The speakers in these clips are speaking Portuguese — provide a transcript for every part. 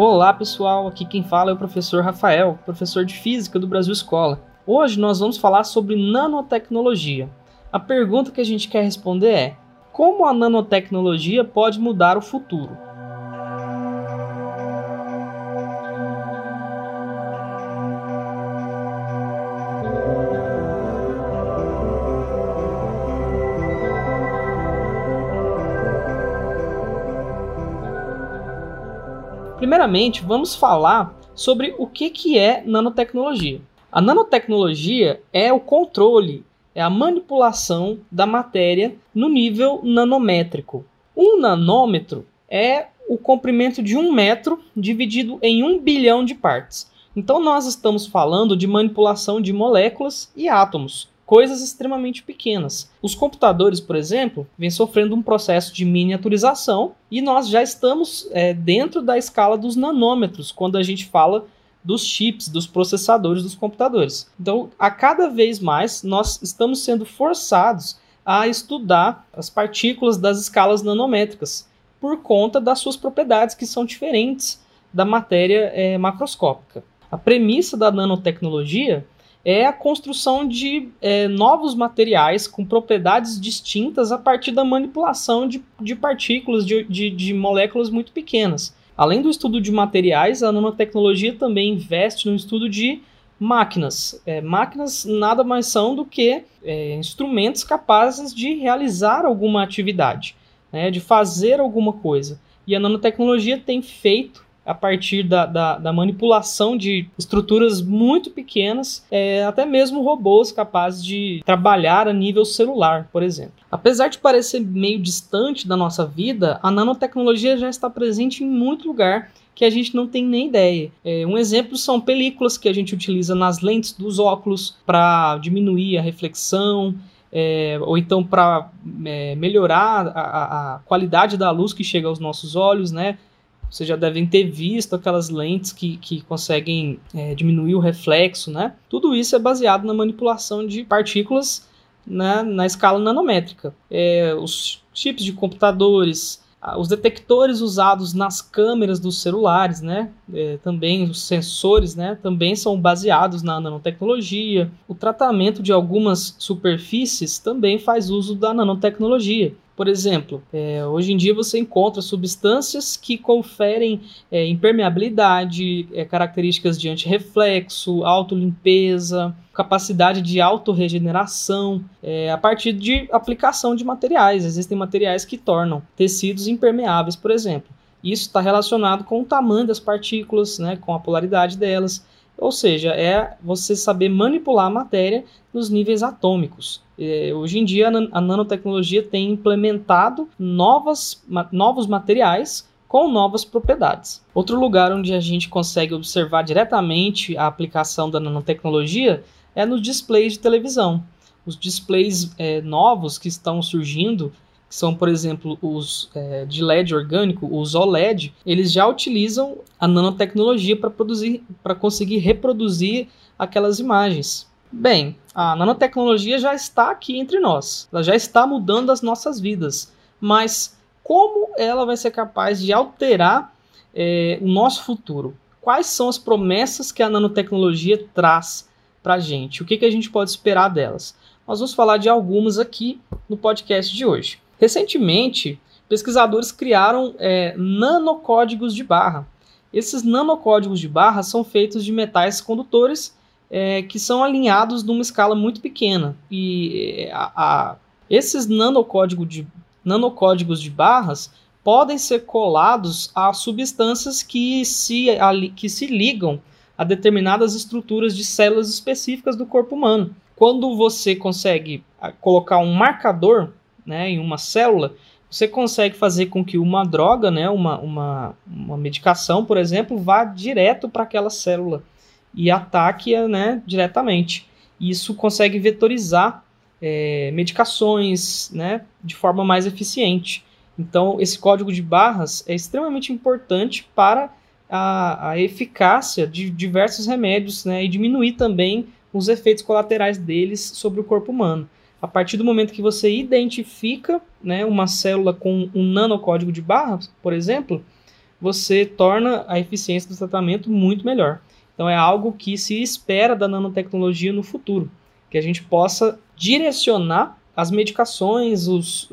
Olá pessoal, aqui quem fala é o professor Rafael, professor de Física do Brasil Escola. Hoje nós vamos falar sobre nanotecnologia. A pergunta que a gente quer responder é: como a nanotecnologia pode mudar o futuro? Primeiramente, vamos falar sobre o que, que é nanotecnologia. A nanotecnologia é o controle, é a manipulação da matéria no nível nanométrico. Um nanômetro é o comprimento de um metro dividido em um bilhão de partes. Então, nós estamos falando de manipulação de moléculas e átomos coisas extremamente pequenas. Os computadores, por exemplo, vêm sofrendo um processo de miniaturização e nós já estamos é, dentro da escala dos nanômetros quando a gente fala dos chips, dos processadores dos computadores. Então, a cada vez mais nós estamos sendo forçados a estudar as partículas das escalas nanométricas por conta das suas propriedades que são diferentes da matéria é, macroscópica. A premissa da nanotecnologia é a construção de é, novos materiais com propriedades distintas a partir da manipulação de, de partículas, de, de, de moléculas muito pequenas. Além do estudo de materiais, a nanotecnologia também investe no estudo de máquinas. É, máquinas nada mais são do que é, instrumentos capazes de realizar alguma atividade, né, de fazer alguma coisa. E a nanotecnologia tem feito a partir da, da, da manipulação de estruturas muito pequenas, é, até mesmo robôs capazes de trabalhar a nível celular, por exemplo. Apesar de parecer meio distante da nossa vida, a nanotecnologia já está presente em muito lugar que a gente não tem nem ideia. É, um exemplo são películas que a gente utiliza nas lentes dos óculos para diminuir a reflexão. É, ou então para é, melhorar a, a, qualidade da luz que chega aos nossos olhos, né? Vocês já devem ter visto aquelas lentes que, que conseguem é, diminuir o reflexo, né? Tudo isso é baseado na manipulação de partículas né, na escala nanométrica. É, os chips de computadores, os detectores usados nas câmeras dos celulares, né, é, também os sensores, né, também são baseados na nanotecnologia. O tratamento de algumas superfícies também faz uso da nanotecnologia. Por exemplo, é, hoje em dia você encontra substâncias que conferem é, impermeabilidade, é, características de antirreflexo, autolimpeza, capacidade de autorregeneração, é, a partir de aplicação de materiais. Existem materiais que tornam tecidos impermeáveis, por exemplo. Isso está relacionado com o tamanho das partículas, né, com a polaridade delas. Ou seja, é você saber manipular a matéria nos níveis atômicos. É, hoje em dia, a nanotecnologia tem implementado novas, novos materiais com novas propriedades. Outro lugar onde a gente consegue observar diretamente a aplicação da nanotecnologia é nos displays de televisão. Os displays é, novos que estão surgindo que são, por exemplo, os é, de LED orgânico, os OLED, eles já utilizam a nanotecnologia para produzir, para conseguir reproduzir aquelas imagens. Bem, a nanotecnologia já está aqui entre nós, ela já está mudando as nossas vidas, mas como ela vai ser capaz de alterar é, o nosso futuro? Quais são as promessas que a nanotecnologia traz para a gente? O que, que a gente pode esperar delas? Nós vamos falar de algumas aqui no podcast de hoje. Recentemente, pesquisadores criaram é, nanocódigos de barra. Esses nanocódigos de barra são feitos de metais condutores é, que são alinhados numa escala muito pequena. E é, a, a, esses nanocódigo de, nanocódigos de barras podem ser colados a substâncias que se, a, que se ligam a determinadas estruturas de células específicas do corpo humano. Quando você consegue colocar um marcador né, em uma célula, você consegue fazer com que uma droga, né, uma, uma, uma medicação, por exemplo, vá direto para aquela célula e ataque-a né, diretamente. Isso consegue vetorizar é, medicações né, de forma mais eficiente. Então, esse código de barras é extremamente importante para a, a eficácia de diversos remédios né, e diminuir também os efeitos colaterais deles sobre o corpo humano. A partir do momento que você identifica né, uma célula com um nanocódigo de barras, por exemplo, você torna a eficiência do tratamento muito melhor. Então é algo que se espera da nanotecnologia no futuro, que a gente possa direcionar as medicações, os,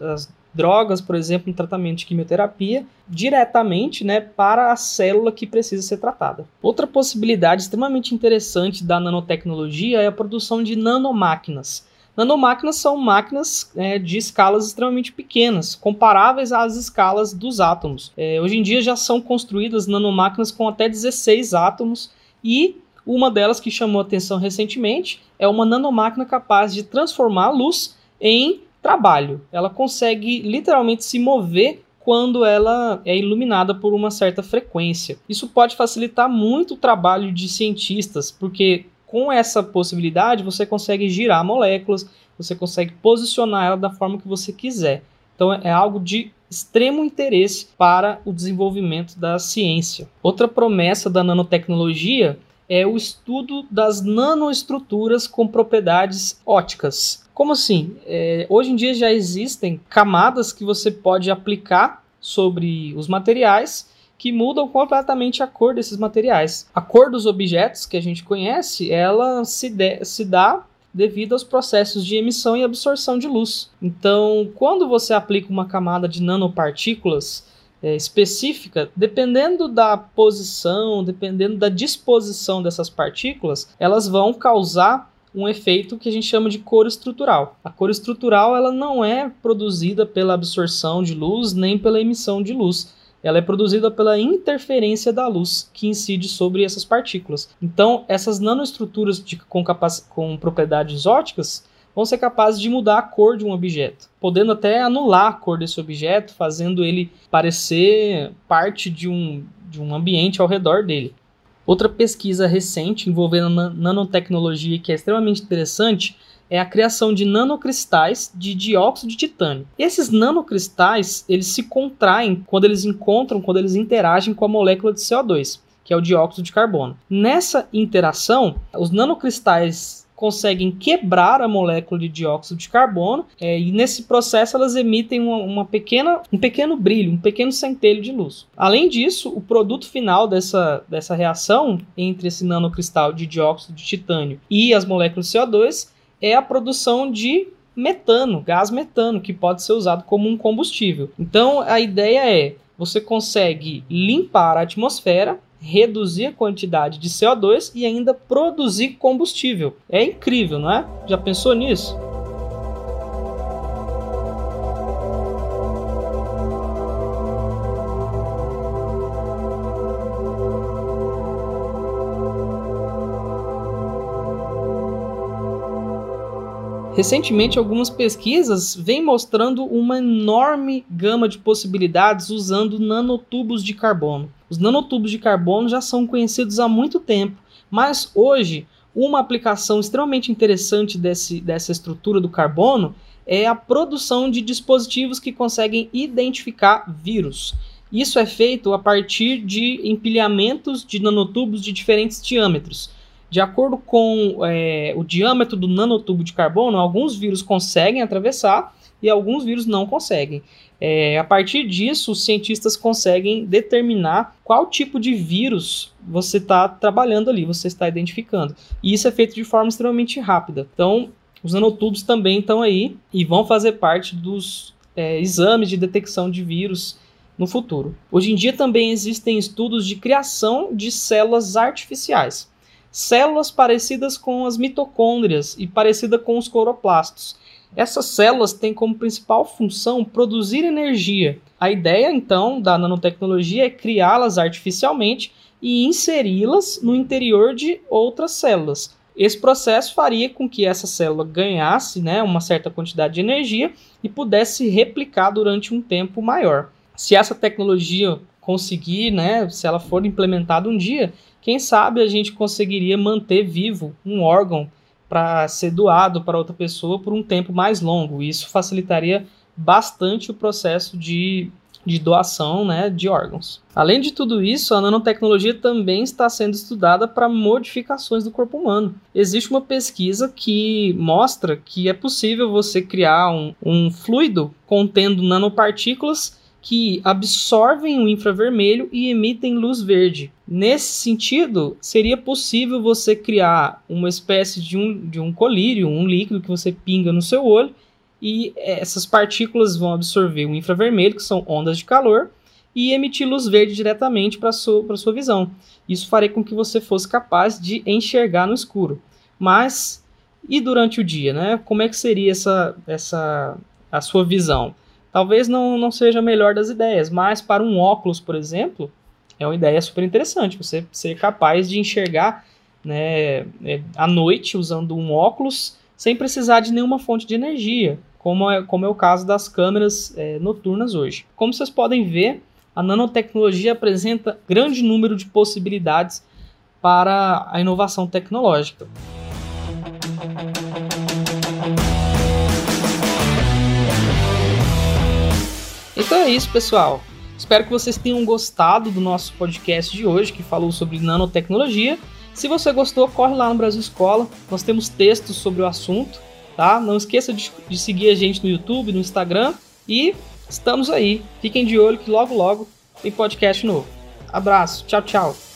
as drogas, por exemplo, no tratamento de quimioterapia, diretamente né, para a célula que precisa ser tratada. Outra possibilidade extremamente interessante da nanotecnologia é a produção de nanomáquinas. Nanomáquinas são máquinas é, de escalas extremamente pequenas, comparáveis às escalas dos átomos. É, hoje em dia já são construídas nanomáquinas com até 16 átomos e uma delas que chamou atenção recentemente é uma nanomáquina capaz de transformar a luz em trabalho. Ela consegue literalmente se mover quando ela é iluminada por uma certa frequência. Isso pode facilitar muito o trabalho de cientistas, porque com essa possibilidade você consegue girar moléculas, você consegue posicionar ela da forma que você quiser. Então é algo de extremo interesse para o desenvolvimento da ciência. Outra promessa da nanotecnologia é o estudo das nanoestruturas com propriedades óticas. Como assim? É, hoje em dia já existem camadas que você pode aplicar sobre os materiais que mudam completamente a cor desses materiais. A cor dos objetos que a gente conhece, ela se, de, se dá devido aos processos de emissão e absorção de luz. Então, quando você aplica uma camada de nanopartículas é, específica, dependendo da posição, dependendo da disposição dessas partículas, elas vão causar um efeito que a gente chama de cor estrutural. A cor estrutural ela não é produzida pela absorção de luz nem pela emissão de luz ela é produzida pela interferência da luz que incide sobre essas partículas. Então, essas nanoestruturas de, com, com propriedades óticas vão ser capazes de mudar a cor de um objeto, podendo até anular a cor desse objeto, fazendo ele parecer parte de um, de um ambiente ao redor dele. Outra pesquisa recente envolvendo nanotecnologia que é extremamente interessante é a criação de nanocristais de dióxido de titânio. Esses nanocristais, eles se contraem quando eles encontram, quando eles interagem com a molécula de CO2, que é o dióxido de carbono. Nessa interação, os nanocristais conseguem quebrar a molécula de dióxido de carbono é, e nesse processo elas emitem uma, uma, pequena, um pequeno brilho, um pequeno centelho de luz. Além disso, o produto final dessa, dessa reação entre esse nanocristal de dióxido de titânio e as moléculas de CO2 é a produção de metano, gás metano, que pode ser usado como um combustível. Então a ideia é você consegue limpar a atmosfera, reduzir a quantidade de CO2 e ainda produzir combustível. É incrível, não é? Já pensou nisso? Recentemente, algumas pesquisas vêm mostrando uma enorme gama de possibilidades usando nanotubos de carbono. Os nanotubos de carbono já são conhecidos há muito tempo, mas hoje uma aplicação extremamente interessante desse, dessa estrutura do carbono é a produção de dispositivos que conseguem identificar vírus. Isso é feito a partir de empilhamentos de nanotubos de diferentes diâmetros. De acordo com é, o diâmetro do nanotubo de carbono, alguns vírus conseguem atravessar e alguns vírus não conseguem. É, a partir disso, os cientistas conseguem determinar qual tipo de vírus você está trabalhando ali, você está identificando. E isso é feito de forma extremamente rápida. Então, os nanotubos também estão aí e vão fazer parte dos é, exames de detecção de vírus no futuro. Hoje em dia também existem estudos de criação de células artificiais células parecidas com as mitocôndrias e parecida com os cloroplastos. Essas células têm como principal função produzir energia. A ideia, então, da nanotecnologia é criá-las artificialmente e inseri-las no interior de outras células. Esse processo faria com que essa célula ganhasse né, uma certa quantidade de energia e pudesse replicar durante um tempo maior. Se essa tecnologia conseguir, né, se ela for implementada um dia, quem sabe a gente conseguiria manter vivo um órgão para ser doado para outra pessoa por um tempo mais longo. Isso facilitaria bastante o processo de, de doação né, de órgãos. Além de tudo isso, a nanotecnologia também está sendo estudada para modificações do corpo humano. Existe uma pesquisa que mostra que é possível você criar um, um fluido contendo nanopartículas que absorvem o infravermelho e emitem luz verde. Nesse sentido, seria possível você criar uma espécie de um, de um colírio, um líquido que você pinga no seu olho, e essas partículas vão absorver o infravermelho, que são ondas de calor, e emitir luz verde diretamente para sua, sua visão. Isso faria com que você fosse capaz de enxergar no escuro. Mas e durante o dia, né? Como é que seria essa, essa a sua visão? Talvez não, não seja a melhor das ideias, mas para um óculos, por exemplo, é uma ideia super interessante. Você ser capaz de enxergar né, é, à noite usando um óculos sem precisar de nenhuma fonte de energia, como é, como é o caso das câmeras é, noturnas hoje. Como vocês podem ver, a nanotecnologia apresenta grande número de possibilidades para a inovação tecnológica. Então é isso, pessoal. Espero que vocês tenham gostado do nosso podcast de hoje, que falou sobre nanotecnologia. Se você gostou, corre lá no Brasil Escola. Nós temos textos sobre o assunto, tá? Não esqueça de, de seguir a gente no YouTube, no Instagram e estamos aí. Fiquem de olho que logo logo tem podcast novo. Abraço, tchau, tchau.